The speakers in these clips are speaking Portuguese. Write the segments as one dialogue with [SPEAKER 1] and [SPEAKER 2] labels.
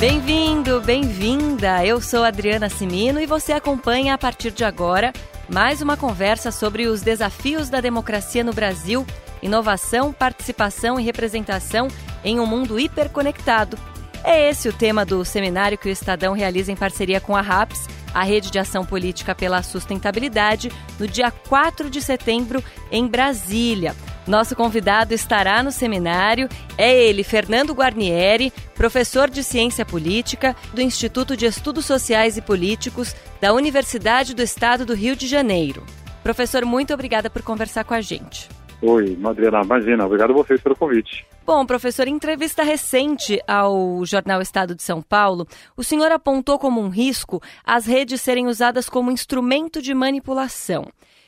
[SPEAKER 1] Bem-vindo, bem-vinda! Eu sou Adriana Simino e você acompanha a partir de agora mais uma conversa sobre os desafios da democracia no Brasil, inovação, participação e representação em um mundo hiperconectado. É esse o tema do seminário que o Estadão realiza em parceria com a RAPS, a Rede de Ação Política pela Sustentabilidade, no dia 4 de setembro, em Brasília. Nosso convidado estará no seminário. É ele, Fernando Guarnieri, professor de Ciência Política do Instituto de Estudos Sociais e Políticos da Universidade do Estado do Rio de Janeiro. Professor, muito obrigada por conversar com a gente.
[SPEAKER 2] Oi, Adriana, imagina. Obrigado a vocês pelo convite.
[SPEAKER 1] Bom, professor, em entrevista recente ao jornal Estado de São Paulo, o senhor apontou como um risco as redes serem usadas como instrumento de manipulação.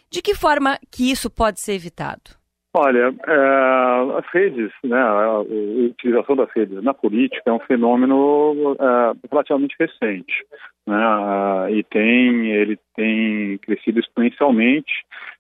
[SPEAKER 1] De que forma que isso pode ser evitado?
[SPEAKER 2] Olha, é, as redes, né, a, utilização das redes na política é um fenômeno é, relativamente recente, né, e tem ele tem crescido exponencialmente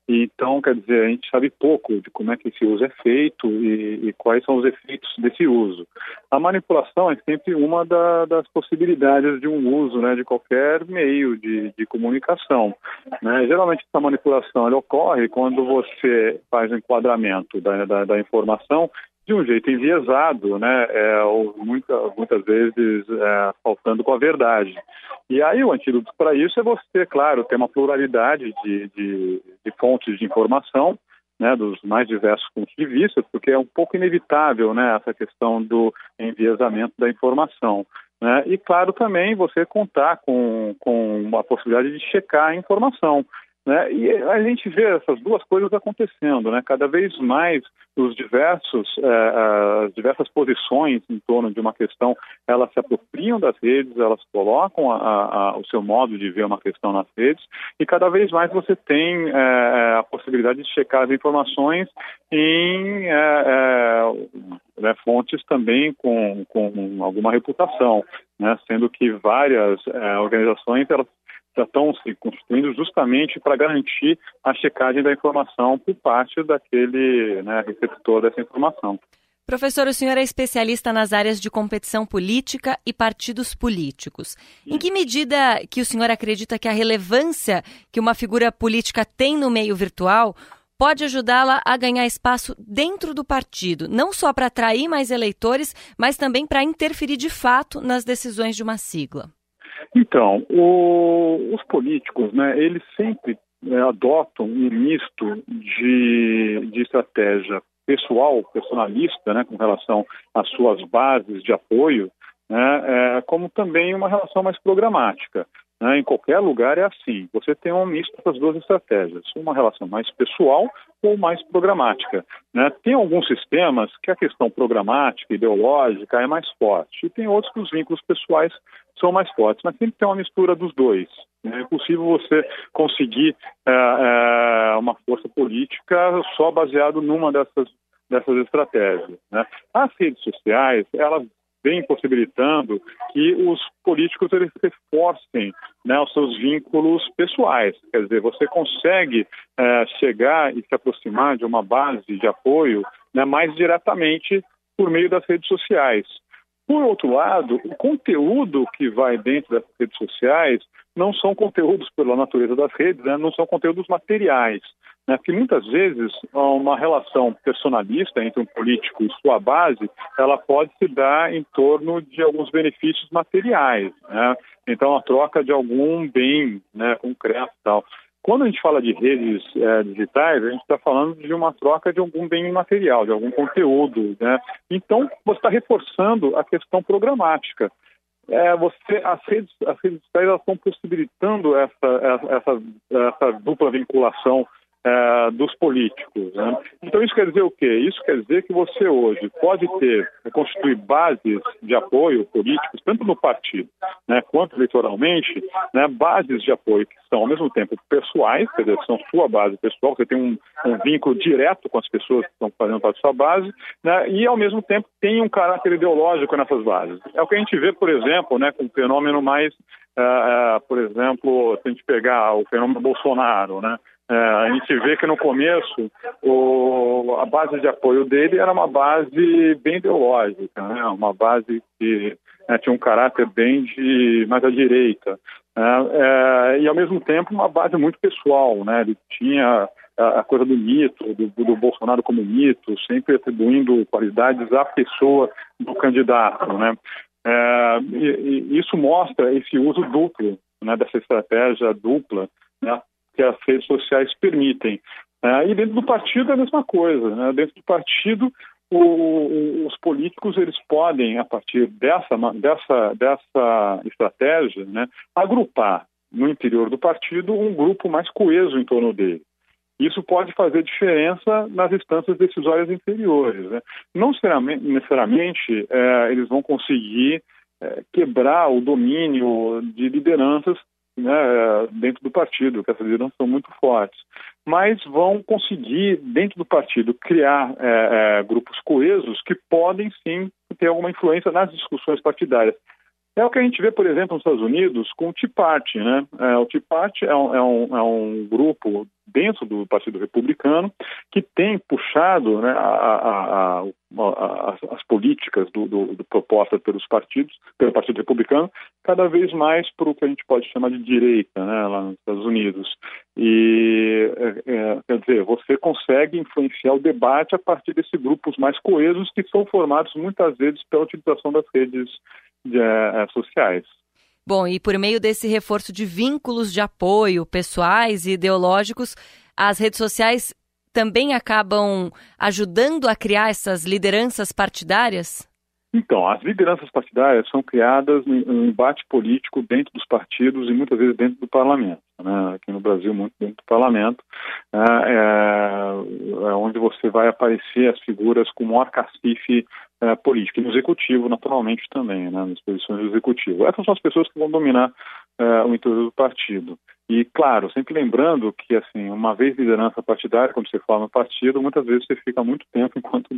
[SPEAKER 2] então, quer dizer, a gente sabe pouco de como é que esse uso é feito e, e quais são os efeitos desse uso. A manipulação é sempre uma da, das possibilidades de um uso né, de qualquer meio de, de comunicação. Né? Geralmente, essa manipulação ocorre quando você faz o um enquadramento da, da, da informação de um jeito enviesado, né, é, ou muita, muitas vezes é, faltando com a verdade. E aí o antídoto para isso é você, claro, ter uma pluralidade de, de, de fontes de informação, né, dos mais diversos pontos de vista, porque é um pouco inevitável né, essa questão do enviesamento da informação. Né? E, claro, também você contar com, com uma possibilidade de checar a informação. Né? E a gente vê essas duas coisas acontecendo, né? Cada vez mais os diversos, eh, as diversas posições em torno de uma questão, elas se apropriam das redes, elas colocam a, a, o seu modo de ver uma questão nas redes, e cada vez mais você tem eh, a possibilidade de checar as informações em eh, né, fontes também com, com alguma reputação, né? Sendo que várias organizações elas já estão se constituindo justamente para garantir a checagem da informação por parte daquele né, receptor dessa informação.
[SPEAKER 1] Professor, o senhor é especialista nas áreas de competição política e partidos políticos. Em que medida que o senhor acredita que a relevância que uma figura política tem no meio virtual pode ajudá-la a ganhar espaço dentro do partido, não só para atrair mais eleitores, mas também para interferir de fato nas decisões de uma sigla?
[SPEAKER 2] Então, o, os políticos, né, eles sempre é, adotam um misto de, de estratégia pessoal, personalista, né, com relação às suas bases de apoio, né, é, como também uma relação mais programática. Né? Em qualquer lugar é assim. Você tem um misto das duas estratégias, uma relação mais pessoal ou mais programática. Né? Tem alguns sistemas que a questão programática, ideológica é mais forte, e tem outros que os vínculos pessoais são mais fortes, mas tem uma mistura dos dois. Né? É possível você conseguir é, é, uma força política só baseado numa dessas, dessas estratégias. Né? As redes sociais, elas vem possibilitando que os políticos eles reforcem né, os seus vínculos pessoais. Quer dizer, você consegue é, chegar e se aproximar de uma base de apoio né, mais diretamente por meio das redes sociais. Por outro lado, o conteúdo que vai dentro das redes sociais não são conteúdos pela natureza das redes, né, não são conteúdos materiais né, muitas vezes uma relação personalista entre um político e sua base, ela pode se dar em torno de alguns benefícios materiais, né? então a troca de algum bem né, concreto tal. Quando a gente fala de redes é, digitais, a gente está falando de uma troca de algum bem material, de algum conteúdo. Né? Então, você está reforçando a questão programática. É, você, as, redes, as redes digitais estão possibilitando essa, essa, essa dupla vinculação é, dos políticos. Né? Então isso quer dizer o quê? Isso quer dizer que você hoje pode ter, constituir bases de apoio políticos, tanto no partido né, quanto eleitoralmente, né, bases de apoio que são ao mesmo tempo pessoais, quer dizer, são sua base pessoal, você tem um, um vínculo direto com as pessoas que estão fazendo parte da sua base, né, e ao mesmo tempo tem um caráter ideológico nessas bases. É o que a gente vê, por exemplo, né, com um fenômeno mais, uh, uh, por exemplo, se a gente pegar o fenômeno Bolsonaro, né, é, a gente vê que no começo o, a base de apoio dele era uma base bem ideológica, né? uma base que né, tinha um caráter bem de mais à direita, né, é, e ao mesmo tempo uma base muito pessoal, né, ele tinha a, coisa do mito, do, do, Bolsonaro como mito, sempre atribuindo qualidades à pessoa do candidato, né, é, e, e isso mostra esse uso duplo, né, dessa estratégia dupla, né, que as redes sociais permitem. É, e dentro do partido é a mesma coisa. Né? Dentro do partido, o, os políticos eles podem, a partir dessa, dessa, dessa estratégia, né, agrupar no interior do partido um grupo mais coeso em torno dele. Isso pode fazer diferença nas instâncias decisórias inferiores. Né? Não necessariamente é, eles vão conseguir é, quebrar o domínio de lideranças né, dentro do partido, que essas lideranças são muito fortes, mas vão conseguir, dentro do partido, criar é, é, grupos coesos que podem sim ter alguma influência nas discussões partidárias. É o que a gente vê, por exemplo, nos Estados Unidos com o Tea Party. Né? É, o Tea Party é um, é, um, é um, grupo dentro do Partido Republicano que tem puxado né, a, a, a, as políticas do, do, do, pelos partidos, pelo Partido Republicano, cada vez mais para o que a gente pode chamar de direita né, lá nos Estados Unidos. E, é, é quer dizer, você consegue influenciar o debate a partir desses grupos mais coesos que são formados muitas vezes pela utilização das redes de, é, sociais.
[SPEAKER 1] Bom, e por meio desse reforço de vínculos de apoio pessoais e ideológicos, as redes sociais também acabam ajudando a criar essas lideranças partidárias?
[SPEAKER 2] Então, as lideranças partidárias são criadas em embate político dentro dos partidos e muitas vezes dentro do parlamento. Né? Aqui no Brasil, muito dentro do parlamento, né? é, é onde você vai aparecer as figuras com maior cacife é, político, e no executivo, naturalmente, também, né, nas posições do executivo. Essas são as pessoas que vão dominar é, o interior do partido. E, claro, sempre lembrando que, assim, uma vez liderança partidária, quando você no partido, muitas vezes você fica muito tempo enquanto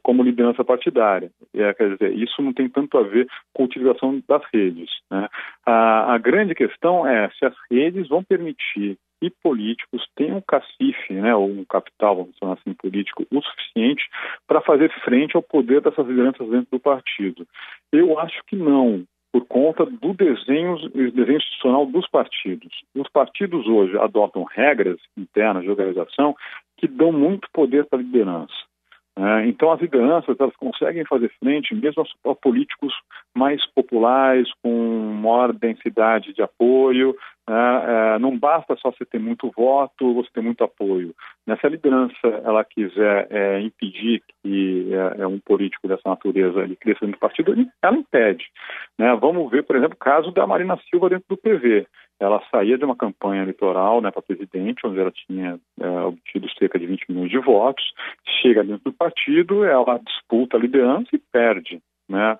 [SPEAKER 2] como liderança partidária. É, quer dizer, isso não tem tanto a ver com a utilização das redes. Né? A, a grande questão é se as redes vão permitir e políticos têm um cacife, né, ou um capital, vamos chamar assim, político, o suficiente para fazer frente ao poder dessas lideranças dentro do partido. Eu acho que não, por conta do desenho, desenho institucional dos partidos. Os partidos hoje adotam regras internas de organização que dão muito poder para a liderança. É, então, as lideranças elas conseguem fazer frente mesmo a, políticos mais populares, com maior densidade de apoio. Né? É, não basta só você ter muito voto, você ter muito apoio. Né? Se a liderança ela quiser é, impedir que é um político dessa natureza ele cresça dentro do partido, ela impede. Né? Vamos ver, por exemplo, o caso da Marina Silva dentro do PV ela saía de uma campanha eleitoral né, para presidente, onde ela tinha é, obtido cerca de 20 milhões de votos, chega dentro do partido, ela disputa a liderança e perde né,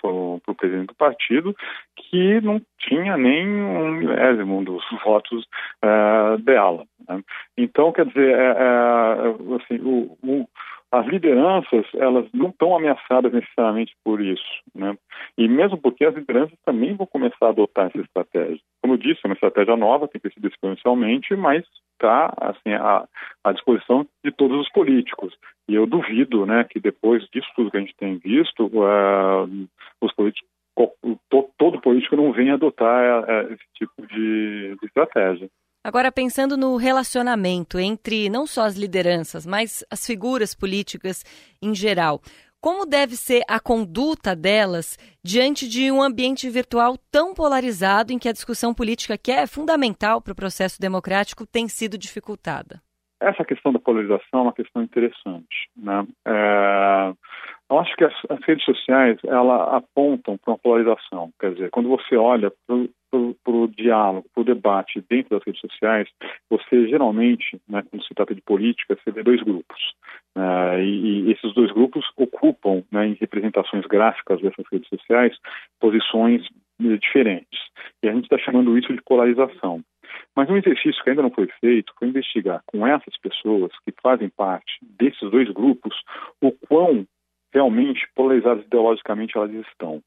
[SPEAKER 2] para o presidente do partido, que não tinha nem um milésimo dos votos é, dela. Né? Então, quer dizer, é, é assim, o, o as lideranças elas não estão ameaçadas necessariamente por isso, né? E mesmo porque as lideranças também vão começar a adotar essa estratégia. Como eu disse, é uma estratégia nova, tem crescido exponencialmente, mas está assim à, à, disposição de todos os políticos. E eu duvido, né, que depois disso tudo que a gente tem visto, uh, os políticos todo político não venha adotar uh, esse tipo de, de estratégia.
[SPEAKER 1] Agora, pensando no relacionamento entre não só as lideranças, mas as figuras políticas em geral, como deve ser a conduta delas diante de um ambiente virtual tão polarizado em que a discussão política, que é fundamental para o processo democrático, tem sido dificultada?
[SPEAKER 2] Essa questão da polarização é uma questão interessante. Né? É... Eu acho que as, as, redes sociais ela apontam para uma polarização. Quer dizer, quando você olha para o diálogo, para o debate dentro das redes sociais, você geralmente, né, quando se trata de política, você vê dois grupos. Uh, e, e, esses dois grupos ocupam, né, em representações gráficas dessas redes sociais, posições eh, diferentes. E a gente está chamando isso de polarização. Mas um exercício que ainda não foi feito foi investigar com essas pessoas que fazem parte desses dois grupos o quão realmente polarizadas ideologicamente elas estão.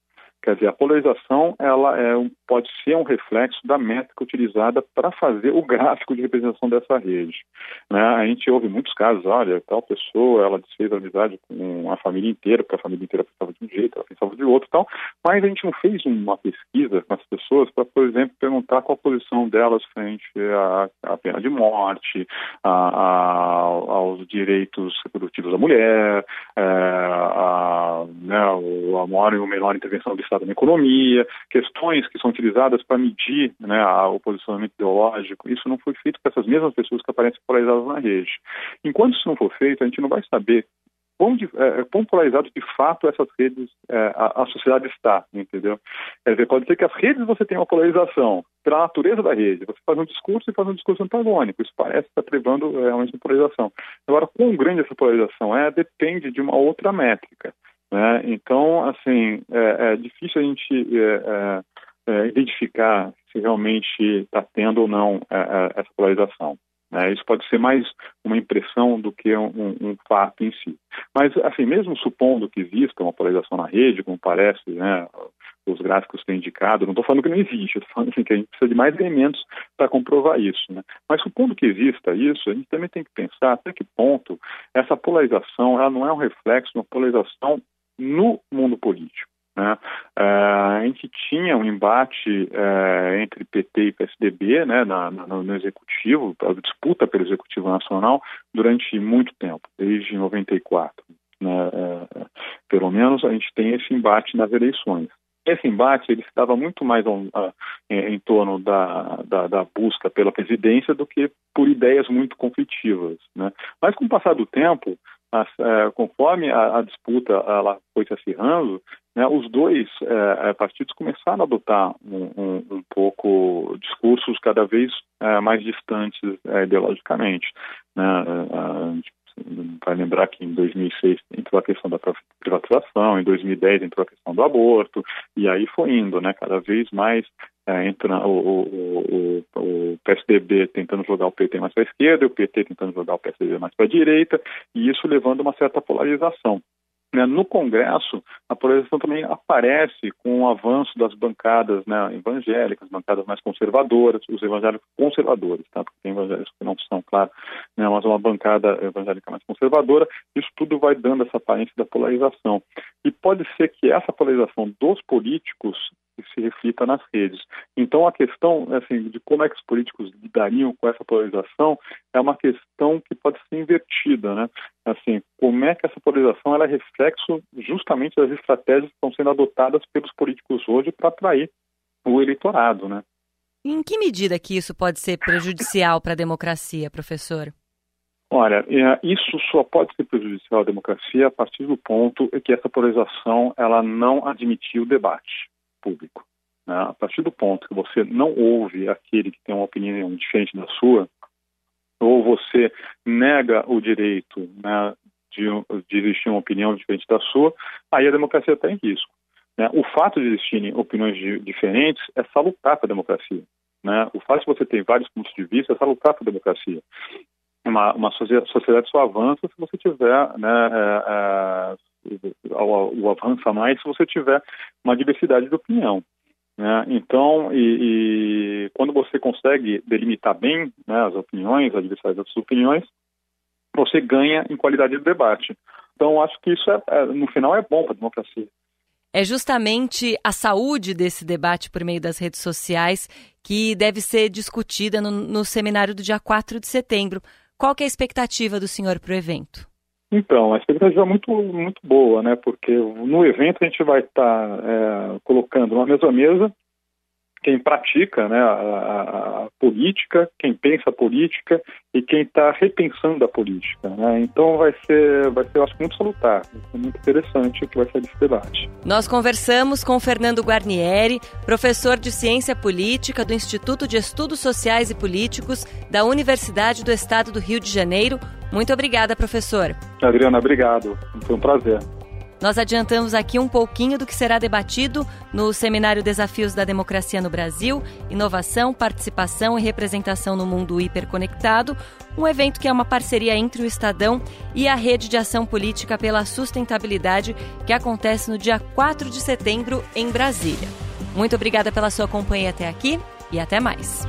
[SPEAKER 2] Quer dizer, a polarização ela é um, pode ser um reflexo da métrica utilizada para fazer o gráfico de representação dessa rede. Né? A gente ouve muitos casos, olha, tal pessoa, ela desfez a amizade com a família inteira, porque a família inteira pensava de um jeito, ela pensava de outro tal, mas a gente não fez uma pesquisa com as pessoas para, por exemplo, perguntar qual a posição delas frente à, à pena de morte, a, a, aos direitos reprodutivos da mulher, é, a, né, a maior menor intervenção do Estado na economia, questões que são utilizadas para medir né, o posicionamento ideológico, isso não foi feito com essas mesmas pessoas que aparecem polarizadas na rede. Enquanto isso não for feito, a gente não vai saber quão, é, quão polarizado de fato essas redes, é, a, a, sociedade está, entendeu? Quer dizer, pode ser que as redes você tenha uma polarização pela natureza da rede, você faz um discurso e faz um discurso antagônico, isso parece estar privando é, realmente uma polarização. Agora, quão grande essa polarização é, depende de uma outra métrica. Né? Então, assim, é, é difícil a gente é, é, é identificar se realmente está tendo ou não essa polarização. Né? Isso pode ser mais uma impressão do que um, um, fato em si. Mas, assim, mesmo supondo que exista uma polarização na rede, como parece, né, os gráficos têm indicado, não estou falando que não existe, estou falando assim, que a gente precisa de mais elementos para comprovar isso. Né? Mas supondo que exista isso, a gente também tem que pensar até que ponto essa polarização ela não é um reflexo de uma polarização no mundo político. Né? Uh, a gente tinha um embate uh, entre PT e PSDB né, na, na, no executivo, a disputa pelo executivo nacional durante muito tempo, desde 94. Né? Uh, pelo menos a gente tem esse embate nas eleições. Esse embate ele estava muito mais um, em, em, torno da, da, da, busca pela presidência do que por ideias muito conflitivas. Né? Mas com o passar do tempo, é, conforme a, a, disputa ela foi se acirrando, né, os dois é, é, partidos começaram a adotar um, um, um pouco discursos cada vez é, mais distantes é, ideologicamente. Né? a gente vai lembrar que em 2006 entrou a questão da privatização, em 2010 entrou a questão do aborto, e aí foi indo, né, cada vez mais é, entra o, o, o, o, PSDB tentando jogar o PT mais para a esquerda, o PT tentando jogar o PSDB mais para a direita, e isso levando a uma certa polarização. Né, no Congresso, a polarização também aparece com o avanço das bancadas né, evangélicas, bancadas mais conservadoras, os evangélicos conservadores, tá? porque tem evangélicos que não são, claro, né, mas uma bancada evangélica mais conservadora, isso tudo vai dando essa aparência da polarização. E pode ser que essa polarização dos políticos que se reflita nas redes. Então, a questão assim, de como é que os políticos lidariam com essa polarização é uma questão que pode ser invertida. Né? Assim, como é que essa polarização ela é reflexo justamente das estratégias que estão sendo adotadas pelos políticos hoje para atrair o eleitorado. Né?
[SPEAKER 1] Em que medida que isso pode ser prejudicial para a democracia, professor?
[SPEAKER 2] Olha, é, isso só pode ser prejudicial à democracia a partir do ponto em que essa polarização ela não admitir o debate público. Né? A partir do ponto que você não ouve aquele que tem uma opinião diferente da sua, ou você nega o direito né, de, de existir uma opinião diferente da sua, aí a democracia está em risco. Né? O fato de existirem opiniões de, diferentes é salutar para a democracia. Né? O fato de você ter vários pontos de vista é salutar para a democracia. Uma, uma sociedade só avança se você tiver né, é, é, ao avança mais se você tiver uma diversidade de opinião. Né? Então, e, e, quando você consegue delimitar bem né, as opiniões, a diversidade das opiniões, você ganha em qualidade de debate. Então, acho que isso, é, é no final, é bom para a democracia.
[SPEAKER 1] É justamente a saúde desse debate por meio das redes sociais que deve ser discutida no, no seminário do dia 4 de setembro. Qual é a expectativa do senhor para o evento?
[SPEAKER 2] Então, a expectativa é muito, muito boa, né? Porque no evento a gente vai estar é, colocando uma mesma mesa quem pratica né, a, a, a, política, quem pensa a política e quem está repensando a política. Né? Então vai ser, vai ser, eu acho, muito salutar, muito interessante o que vai ser esse debate.
[SPEAKER 1] Nós conversamos com Fernando Guarnieri, professor de Ciência Política do Instituto de Estudos Sociais e Políticos da Universidade do Estado do Rio de Janeiro. Muito obrigada, professor.
[SPEAKER 2] Adriana, obrigado. Foi um prazer.
[SPEAKER 1] Nós adiantamos aqui um pouquinho do que será debatido no seminário Desafios da Democracia no Brasil, Inovação, Participação e Representação no Mundo Hiperconectado, um evento que é uma parceria entre o Estadão e a Rede de Ação Política pela Sustentabilidade, que acontece no dia 4 de setembro em Brasília. Muito obrigada pela sua companhia até aqui e até mais.